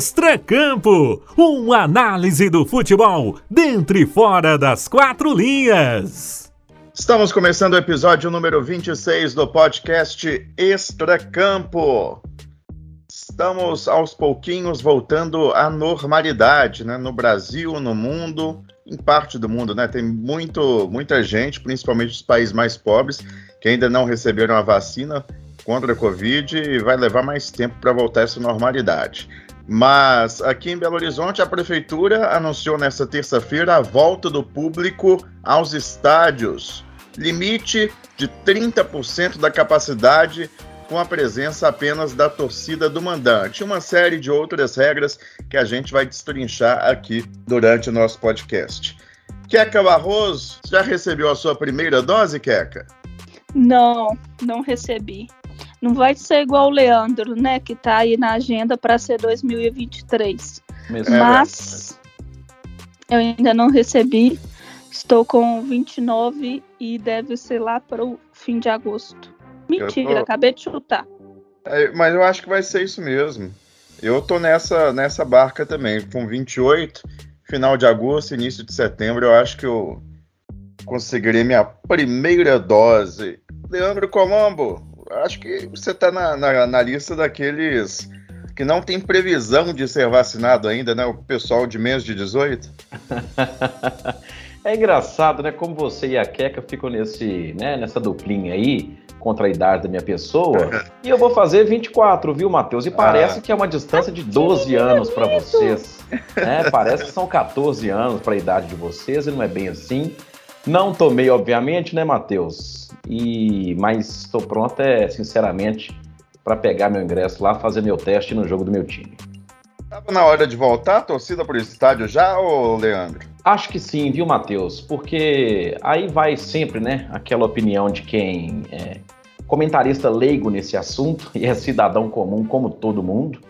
Extracampo, uma análise do futebol dentro e fora das quatro linhas. Estamos começando o episódio número 26 do podcast Extracampo. Estamos aos pouquinhos voltando à normalidade, né? No Brasil, no mundo, em parte do mundo, né? Tem muito, muita gente, principalmente os países mais pobres, que ainda não receberam a vacina contra a Covid e vai levar mais tempo para voltar essa normalidade. Mas aqui em Belo Horizonte, a prefeitura anunciou nesta terça-feira a volta do público aos estádios. Limite de 30% da capacidade com a presença apenas da torcida do mandante. Uma série de outras regras que a gente vai destrinchar aqui durante o nosso podcast. Queca Barroso, já recebeu a sua primeira dose, Queca? Não, não recebi. Não vai ser igual o Leandro, né? Que tá aí na agenda para ser 2023. Mesmo. Mas eu ainda não recebi. Estou com 29 e deve ser lá para o fim de agosto. Mentira, tô... acabei de chutar. É, mas eu acho que vai ser isso mesmo. Eu tô nessa, nessa barca também, com 28, final de agosto, início de setembro, eu acho que eu conseguirei minha primeira dose. Leandro Colombo, acho que você está na, na, na, lista daqueles que não tem previsão de ser vacinado ainda, né? O pessoal de menos de 18. é engraçado, né? Como você e a Queca ficam nesse, né, nessa duplinha aí, contra a idade da minha pessoa. e eu vou fazer 24, viu, Matheus? E parece ah. que é uma distância de 12 anos para vocês. Né? Parece que são 14 anos para a idade de vocês, e não é bem assim. Não tomei, obviamente, né, Matheus? E mas estou pronto, é, sinceramente, para pegar meu ingresso lá, fazer meu teste no jogo do meu time. Tava na hora de voltar a torcida para o estádio já, ô Leandro? Acho que sim, viu, Matheus? Porque aí vai sempre, né, aquela opinião de quem é comentarista leigo nesse assunto e é cidadão comum como todo mundo.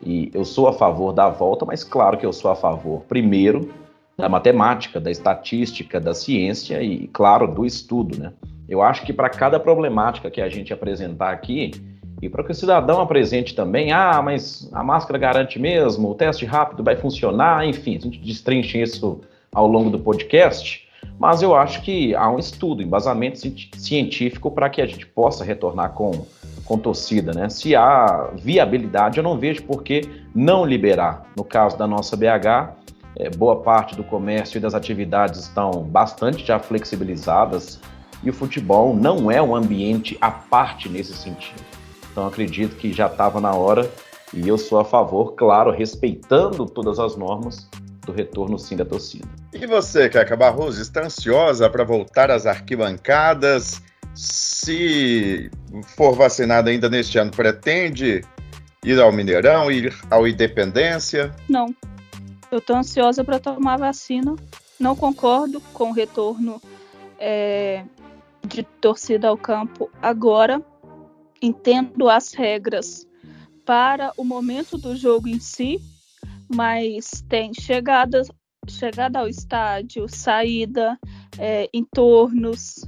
E eu sou a favor da volta, mas claro que eu sou a favor, primeiro, da matemática, da estatística, da ciência e, claro, do estudo, né? Eu acho que para cada problemática que a gente apresentar aqui, e para que o cidadão apresente também, ah, mas a máscara garante mesmo, o teste rápido vai funcionar, enfim, a gente destrincha isso ao longo do podcast, mas eu acho que há um estudo, embasamento científico para que a gente possa retornar com, com torcida, né? Se há viabilidade, eu não vejo por que não liberar. No caso da nossa BH, é, boa parte do comércio e das atividades estão bastante já flexibilizadas e o futebol não é um ambiente à parte nesse sentido. Então acredito que já estava na hora e eu sou a favor, claro, respeitando todas as normas do retorno sim da torcida. E você, Caca Barroso, está ansiosa para voltar às arquibancadas? Se for vacinado ainda neste ano, pretende ir ao Mineirão, ir ao Independência? Não. Eu estou ansiosa para tomar vacina. Não concordo com o retorno é, de torcida ao campo agora. Entendo as regras para o momento do jogo em si, mas tem chegada, chegada ao estádio, saída, é, entornos,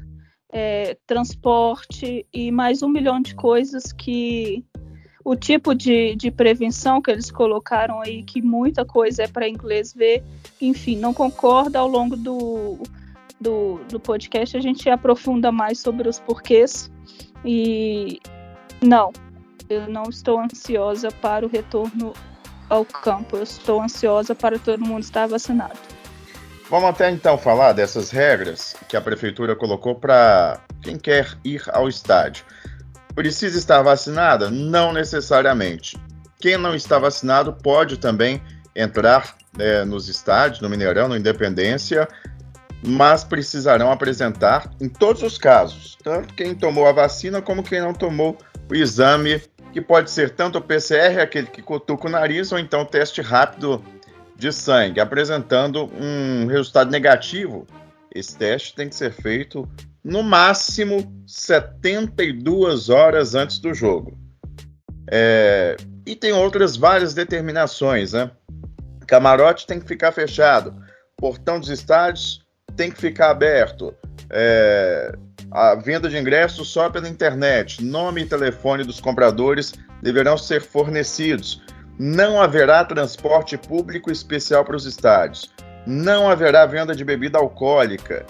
é, transporte e mais um milhão de coisas que o tipo de, de prevenção que eles colocaram aí, que muita coisa é para inglês ver, enfim, não concorda ao longo do, do, do podcast, a gente aprofunda mais sobre os porquês e não, eu não estou ansiosa para o retorno ao campo, eu estou ansiosa para todo mundo estar vacinado. Vamos até então falar dessas regras que a prefeitura colocou para quem quer ir ao estádio. Precisa estar vacinada? Não necessariamente. Quem não está vacinado pode também entrar é, nos estádios, no Mineirão, no Independência, mas precisarão apresentar, em todos os casos, tanto quem tomou a vacina como quem não tomou o exame, que pode ser tanto o PCR, aquele que cutuca o nariz, ou então o teste rápido de sangue, apresentando um resultado negativo. Esse teste tem que ser feito no máximo 72 horas antes do jogo. É, e tem outras várias determinações, né? Camarote tem que ficar fechado, portão dos estádios tem que ficar aberto, é, a venda de ingressos só pela internet, nome e telefone dos compradores deverão ser fornecidos. Não haverá transporte público especial para os estádios. Não haverá venda de bebida alcoólica.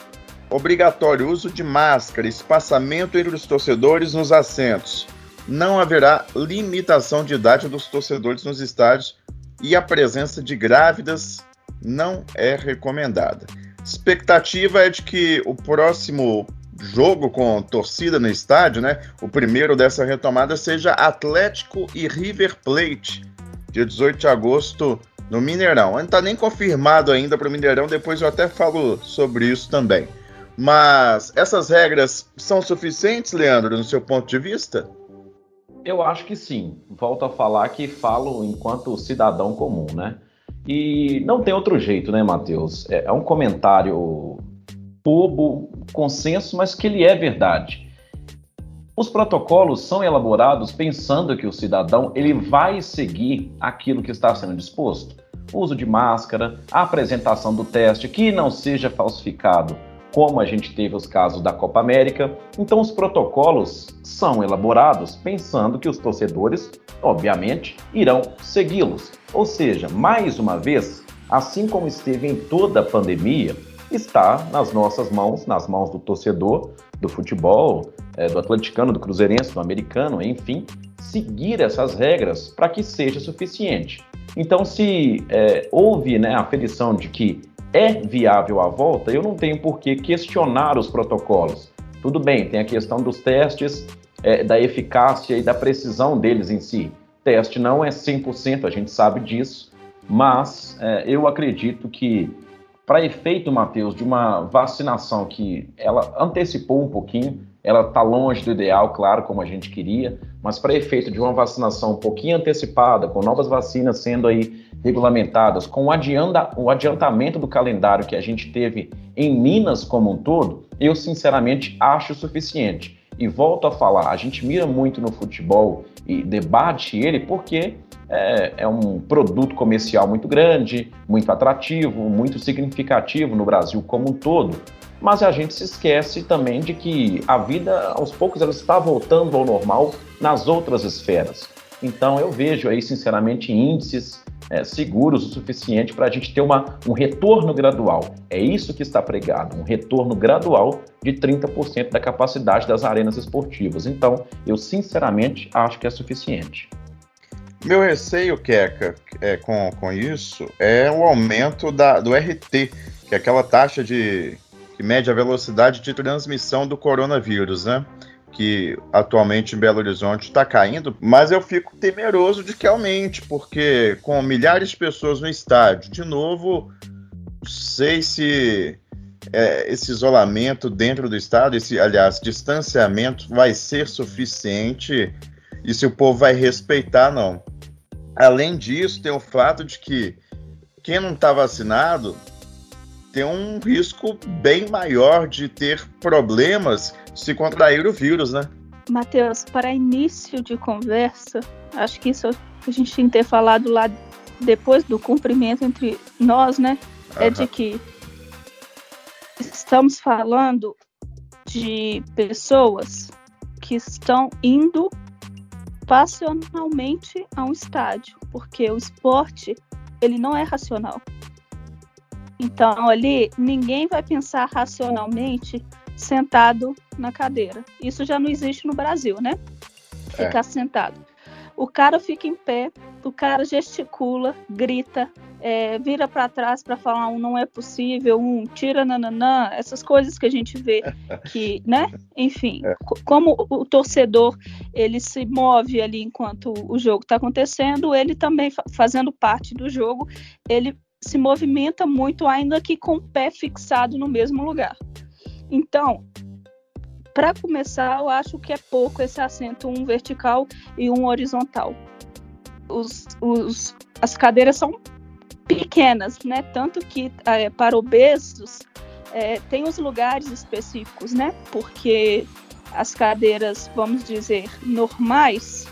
Obrigatório uso de máscara, espaçamento entre os torcedores nos assentos. Não haverá limitação de idade dos torcedores nos estádios e a presença de grávidas não é recomendada. Expectativa é de que o próximo jogo com torcida no estádio, né? O primeiro dessa retomada seja Atlético e River Plate, dia 18 de agosto no Mineirão. Não está nem confirmado ainda para o Mineirão, depois eu até falo sobre isso também. Mas essas regras são suficientes, Leandro, no seu ponto de vista? Eu acho que sim. Volto a falar que falo enquanto cidadão comum, né? E não tem outro jeito, né, Matheus? É, é um comentário bobo, consenso, mas que ele é verdade. Os protocolos são elaborados pensando que o cidadão ele vai seguir aquilo que está sendo disposto. O uso de máscara, a apresentação do teste, que não seja falsificado, como a gente teve os casos da Copa América. Então, os protocolos são elaborados pensando que os torcedores, obviamente, irão segui-los. Ou seja, mais uma vez, assim como esteve em toda a pandemia, está nas nossas mãos, nas mãos do torcedor do futebol, é, do atleticano, do cruzeirense, do americano, enfim, seguir essas regras para que seja suficiente. Então, se é, houve né, a aferição de que é viável a volta, eu não tenho por que questionar os protocolos. Tudo bem, tem a questão dos testes, é, da eficácia e da precisão deles em si. Teste não é 100%, a gente sabe disso, mas é, eu acredito que, para efeito, Matheus, de uma vacinação que ela antecipou um pouquinho, ela está longe do ideal, claro, como a gente queria, mas para efeito de uma vacinação um pouquinho antecipada, com novas vacinas sendo aí regulamentadas, com o, adianta, o adiantamento do calendário que a gente teve em Minas como um todo, eu sinceramente acho suficiente. E volto a falar, a gente mira muito no futebol e debate ele porque é, é, um produto comercial muito grande, muito atrativo, muito significativo no Brasil como um todo. Mas a gente se esquece também de que a vida, aos poucos, ela está voltando ao normal nas outras esferas. Então eu vejo aí, sinceramente, índices é, seguros o suficiente para a gente ter uma, um retorno gradual. É isso que está pregado, um retorno gradual de 30% da capacidade das arenas esportivas. Então, eu sinceramente acho que é suficiente. Meu receio, Keka, é, com, com isso é o aumento da, do RT, que é aquela taxa de que mede a velocidade de transmissão do coronavírus, né? que atualmente em Belo Horizonte está caindo, mas eu fico temeroso de que aumente, porque com milhares de pessoas no estádio, de novo, sei se é, esse isolamento dentro do estado, esse, aliás, distanciamento vai ser suficiente e se o povo vai respeitar, não. Além disso, tem o fato de que quem não está vacinado tem um risco bem maior de ter problemas se contrair o vírus, né? Matheus, para início de conversa, acho que isso a gente tinha que ter falado lá depois do cumprimento entre nós, né? Uhum. É de que estamos falando de pessoas que estão indo passionalmente a um estádio, porque o esporte ele não é racional. Então, ali, ninguém vai pensar racionalmente sentado na cadeira. Isso já não existe no Brasil, né? Ficar é. sentado. O cara fica em pé, o cara gesticula, grita, é, vira para trás para falar um não é possível, um tira nananã, essas coisas que a gente vê que, né? Enfim, é. como o torcedor ele se move ali enquanto o jogo está acontecendo, ele também fazendo parte do jogo, ele se movimenta muito, ainda que com o pé fixado no mesmo lugar. Então, para começar, eu acho que é pouco esse assento, um vertical e um horizontal. Os, os, as cadeiras são pequenas, né? Tanto que é, para obesos é, tem os lugares específicos, né? Porque as cadeiras, vamos dizer, normais,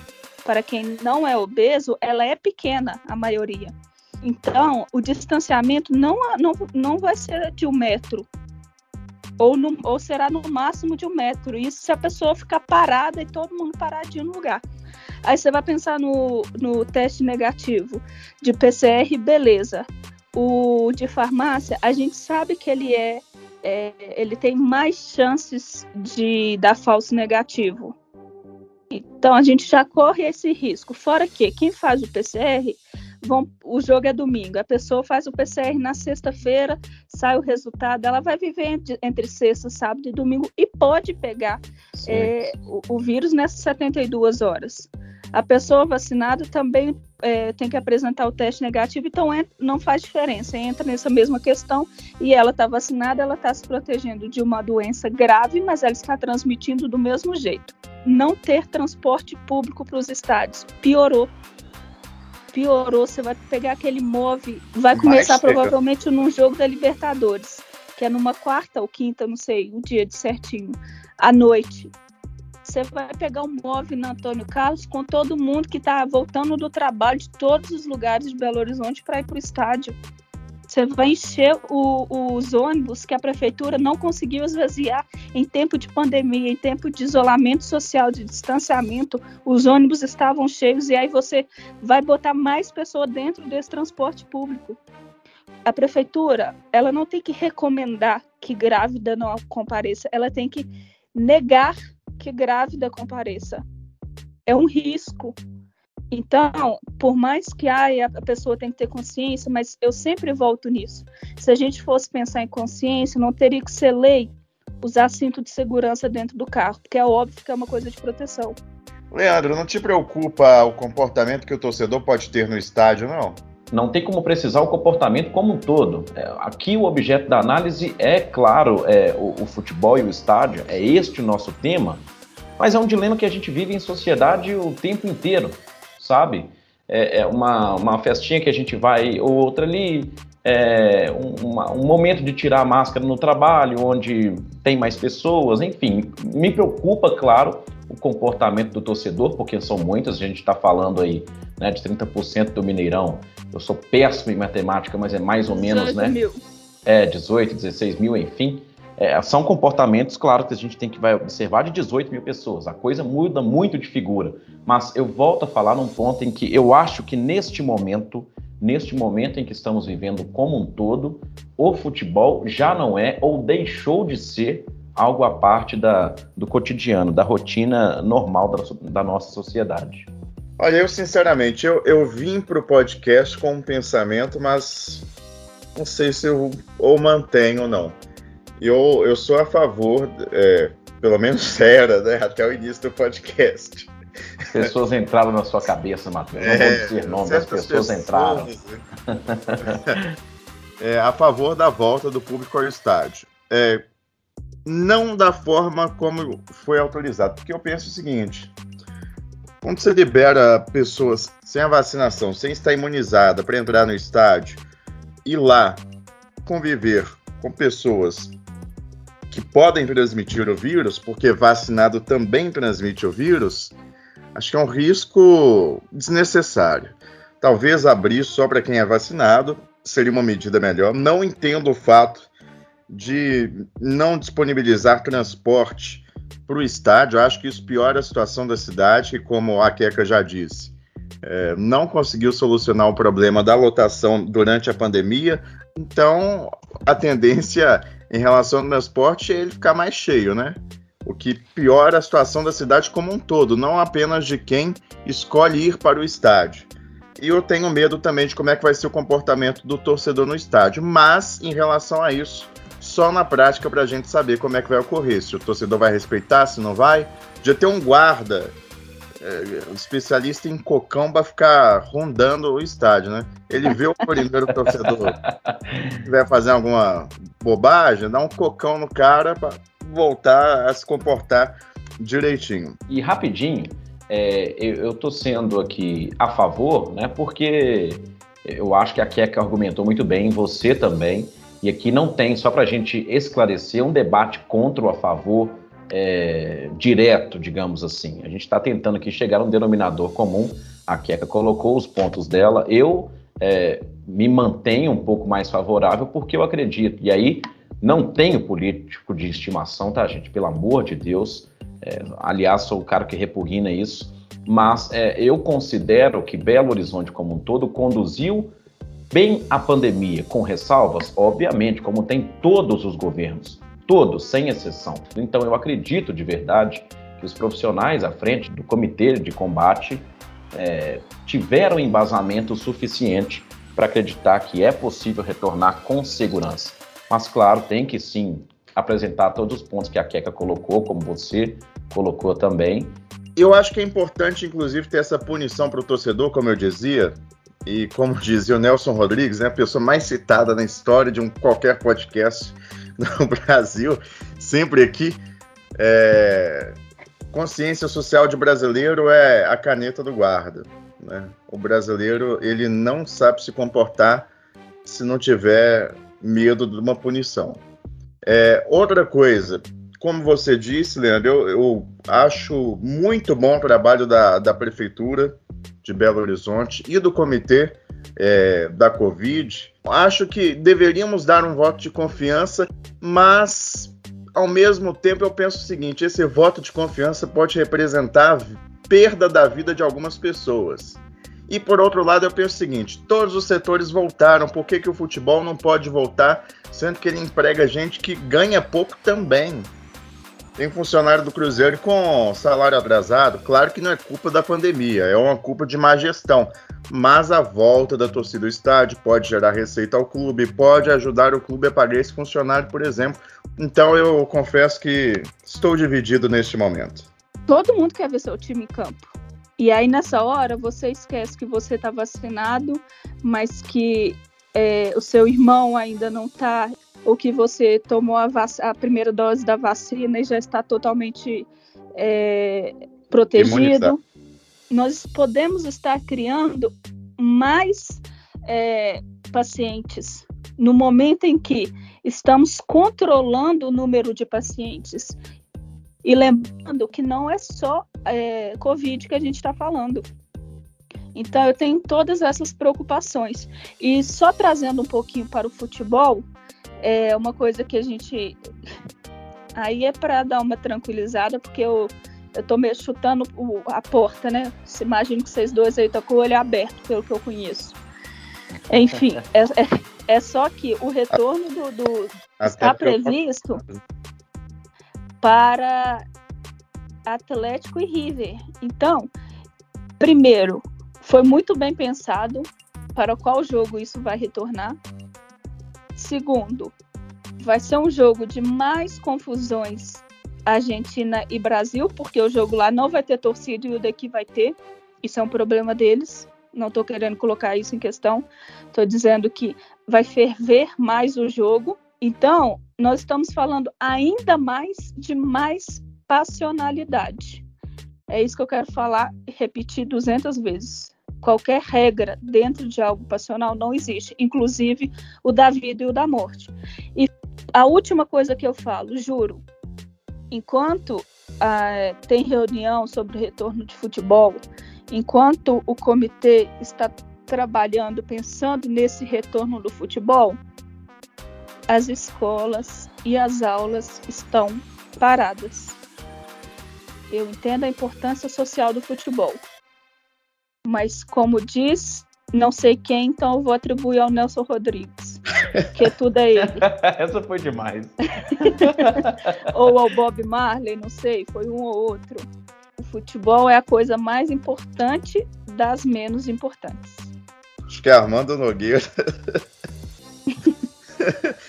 para quem não é obeso, ela é pequena, a maioria. Então, o distanciamento não, não, não vai ser de um metro. ou, no, ou será no máximo de um metro. Isso se a pessoa ficar parada e todo mundo paradinho no lugar. Aí você vai pensar no, no teste negativo de PCR, beleza. O de farmácia, a gente sabe que ele é, é ele tem mais chances de dar falso negativo. Então a gente já corre esse risco. Fora que quem faz o PCR vão, o jogo é domingo, a pessoa faz o PCR na sexta-feira, sai o resultado, ela vai viver entre, entre, sexta, sábado e domingo e pode pegar é, o, o, vírus nessas 72 horas. A pessoa vacinada também é, tem que apresentar o teste negativo, então é, não faz diferença, entra nessa mesma questão e ela está vacinada, ela está se protegendo de uma doença grave, mas ela está transmitindo do mesmo jeito. Não ter transporte público para os estádios piorou piorou, você vai pegar aquele move, vai começar provavelmente num jogo da Libertadores, que é numa quarta ou quinta, não sei, o dia de certinho, à noite. Você vai pegar um move na Antônio Carlos com todo mundo que está voltando do trabalho de todos os lugares de Belo Horizonte para ir para o estádio. Você vai encher o, os ônibus que a prefeitura não conseguiu esvaziar em tempo de pandemia, em tempo de isolamento social, de distanciamento. Os ônibus estavam cheios e aí você vai botar mais pessoas dentro desse transporte público. A prefeitura, ela não tem que recomendar que grávida não compareça, ela tem que negar que grávida compareça. É um risco. Então, por mais que ai, a pessoa tem que ter consciência, mas eu sempre volto nisso. Se a gente fosse pensar em consciência, não teria que ser lei usar cinto de segurança dentro do carro, porque é óbvio que é uma coisa de proteção. Leandro, não te preocupa o comportamento que o torcedor pode ter no estádio, não? Não tem como precisar o comportamento como um todo. É, aqui o objeto da análise é, claro, é, o, o futebol e o estádio, é este o nosso tema, mas é um dilema que a gente vive em sociedade o tempo inteiro sabe? É, é uma, uma festinha que a gente vai, ou outra ali, é, um, uma, um momento de tirar a máscara no trabalho, onde tem mais pessoas, enfim. Me preocupa, claro, o comportamento do torcedor, porque são muitas, a gente está falando aí né, de 30% do Mineirão. Eu sou péssimo em matemática, mas é mais ou menos, né? Mil. É, 18, 16 mil, enfim. É, são comportamentos, claro, que a gente tem que vai observar de 18 mil pessoas. A coisa muda muito de figura. Mas eu volto a falar num ponto em que eu acho que neste momento, neste momento em que estamos vivendo como um todo, o futebol já não é ou deixou de ser algo à parte da, do cotidiano, da rotina normal da, da nossa sociedade. Olha, eu sinceramente, eu, eu vim para o podcast com um pensamento, mas não sei se eu ou mantenho ou não. Eu, eu sou a favor, é, pelo menos era, né, até o início do podcast. As pessoas entraram na sua cabeça, Matheus. Não é, vou dizer nome, as pessoas, pessoas entraram. é, a favor da volta do público ao estádio. É, não da forma como foi autorizado, porque eu penso o seguinte: quando você libera pessoas sem a vacinação, sem estar imunizada para entrar no estádio e lá conviver com pessoas que podem transmitir o vírus, porque vacinado também transmite o vírus, acho que é um risco desnecessário. Talvez abrir só para quem é vacinado seria uma medida melhor. Não entendo o fato de não disponibilizar transporte para o estádio. Acho que isso piora a situação da cidade, e como a Queca já disse, é, não conseguiu solucionar o problema da lotação durante a pandemia. Então, a tendência em relação ao transporte é ele ficar mais cheio, né? O que piora a situação da cidade como um todo, não apenas de quem escolhe ir para o estádio. E eu tenho medo também de como é que vai ser o comportamento do torcedor no estádio, mas em relação a isso, só na prática para a gente saber como é que vai ocorrer, se o torcedor vai respeitar, se não vai. Já ter um guarda é, um especialista em cocão para ficar rondando o estádio, né? Ele vê o primeiro torcedor que vai fazer alguma bobagem, dá um cocão no cara para voltar a se comportar direitinho. E rapidinho, é, eu, estou sendo aqui a favor, né? Porque eu acho que a Keka argumentou muito bem, você também. E aqui não tem, só para a gente esclarecer, um debate contra ou a favor é, direto, digamos assim. A gente está tentando aqui chegar a um denominador comum. A Keka colocou os pontos dela. Eu é, me mantenho um pouco mais favorável porque eu acredito. E aí, Não tenho político de estimação, tá, gente? Pelo amor de Deus. É, aliás, sou o cara que repugna isso. Mas é, eu considero que Belo Horizonte, como um todo, conduziu bem a pandemia, com ressalvas, obviamente, como tem todos os governos, todos, sem exceção. Então, eu acredito de verdade que os profissionais à frente do comitê de combate é, tiveram embasamento suficiente para acreditar que é possível retornar com segurança. Mas, claro, tem que sim apresentar todos os pontos que a Queca colocou, como você colocou também. Eu acho que é importante, inclusive, ter essa punição para o torcedor, como eu dizia, e como dizia o Nelson Rodrigues, né, a pessoa mais citada na história de um qualquer podcast no Brasil, sempre aqui. É... Consciência social de brasileiro é a caneta do guarda. Né? O brasileiro ele não sabe se comportar se não tiver medo de uma punição. É, outra coisa, como você disse, Leandro, eu, eu, acho muito bom o trabalho da, da Prefeitura de Belo Horizonte e do Comitê é, da Covid. Acho que deveríamos dar um voto de confiança, mas ao mesmo tempo eu penso o seguinte: esse voto de confiança pode representar perda da vida de algumas pessoas. E por outro lado, eu penso o seguinte: todos os setores voltaram, por que, que o futebol não pode voltar, sendo que ele emprega gente que ganha pouco também? Tem funcionário do Cruzeiro com salário atrasado, claro que não é culpa da pandemia, é uma culpa de má gestão. Mas a volta da torcida ao estádio pode gerar receita ao clube, pode ajudar o clube a pagar esse funcionário, por exemplo. Então eu confesso que estou dividido neste momento. Todo mundo quer ver seu time em campo. E aí, nessa hora, você esquece que você está vacinado, mas que é, o seu irmão ainda não está, ou que você tomou a, a, primeira dose da vacina e já está totalmente é, protegido. Nós podemos estar criando mais é, pacientes no momento em que estamos controlando o número de pacientes e lembrando que não é só é, Covid que a gente está falando. Então eu tenho todas essas preocupações. E só trazendo um pouquinho para o futebol, é uma coisa que a gente. Aí é para dar uma tranquilizada, porque eu, eu tô meio chutando o, a porta, né? Imagino que vocês dois aí estão com o olho aberto, pelo que eu conheço. Enfim, é, é, é só que o retorno do, do está previsto para Atlético e River. Então, primeiro, foi muito bem pensado para qual jogo isso vai retornar. Segundo, vai ser um jogo de mais confusões Argentina e Brasil, porque o jogo lá não vai ter torcida e o daqui vai ter. Isso é um problema deles. Não estou querendo colocar isso em questão. Estou dizendo que vai ferver mais o jogo. Então, nós estamos falando ainda mais de mais passionalidade. É isso que eu quero falar e repetir 200 vezes. Qualquer regra dentro de algo passional não existe, inclusive o da vida e o da morte. E a última coisa que eu falo, juro, enquanto ah, tem reunião sobre o retorno de futebol, enquanto o comitê está trabalhando, pensando nesse retorno do futebol, as escolas e as aulas estão paradas. Eu entendo a importância social do futebol, mas como diz, não sei quem, então eu vou atribuir ao Nelson Rodrigues, que tudo é ele. Essa foi demais. ou ao Bob Marley, não sei, foi um ou outro. O futebol é a coisa mais importante das menos importantes. Acho que é Armando Nogueira.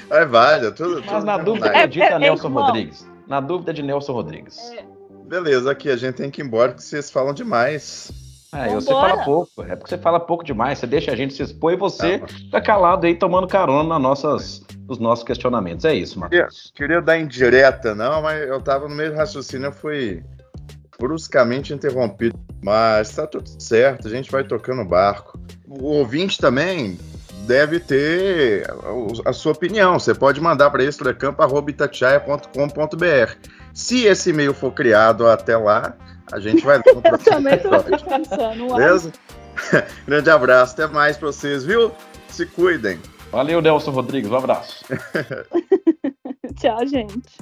Vai, vale, tudo. Mas na dúvida, acredita é, é, Nelson é Rodrigues. Na dúvida de Nelson Rodrigues. É. Beleza, aqui a gente tem que ir embora porque vocês falam demais. É, você fala pouco, é porque você fala pouco demais, você deixa a gente se expor e você tá, fica calado aí tomando carona nas nossas, nos nossos questionamentos. É isso, Marcos. Queria, queria dar indireta, não, mas eu tava no meio do raciocínio, eu fui bruscamente interrompido. Mas tá tudo certo, a gente vai tocando o barco. O ouvinte também deve ter a sua opinião. Você pode mandar para extracampo.itatiaia.com.br. Se esse e-mail for criado até lá, a gente vai Eu também estou pensando. Beleza? Grande abraço, até mais para vocês, viu? Se cuidem. Valeu, Nelson Rodrigues, um abraço. Tchau, gente.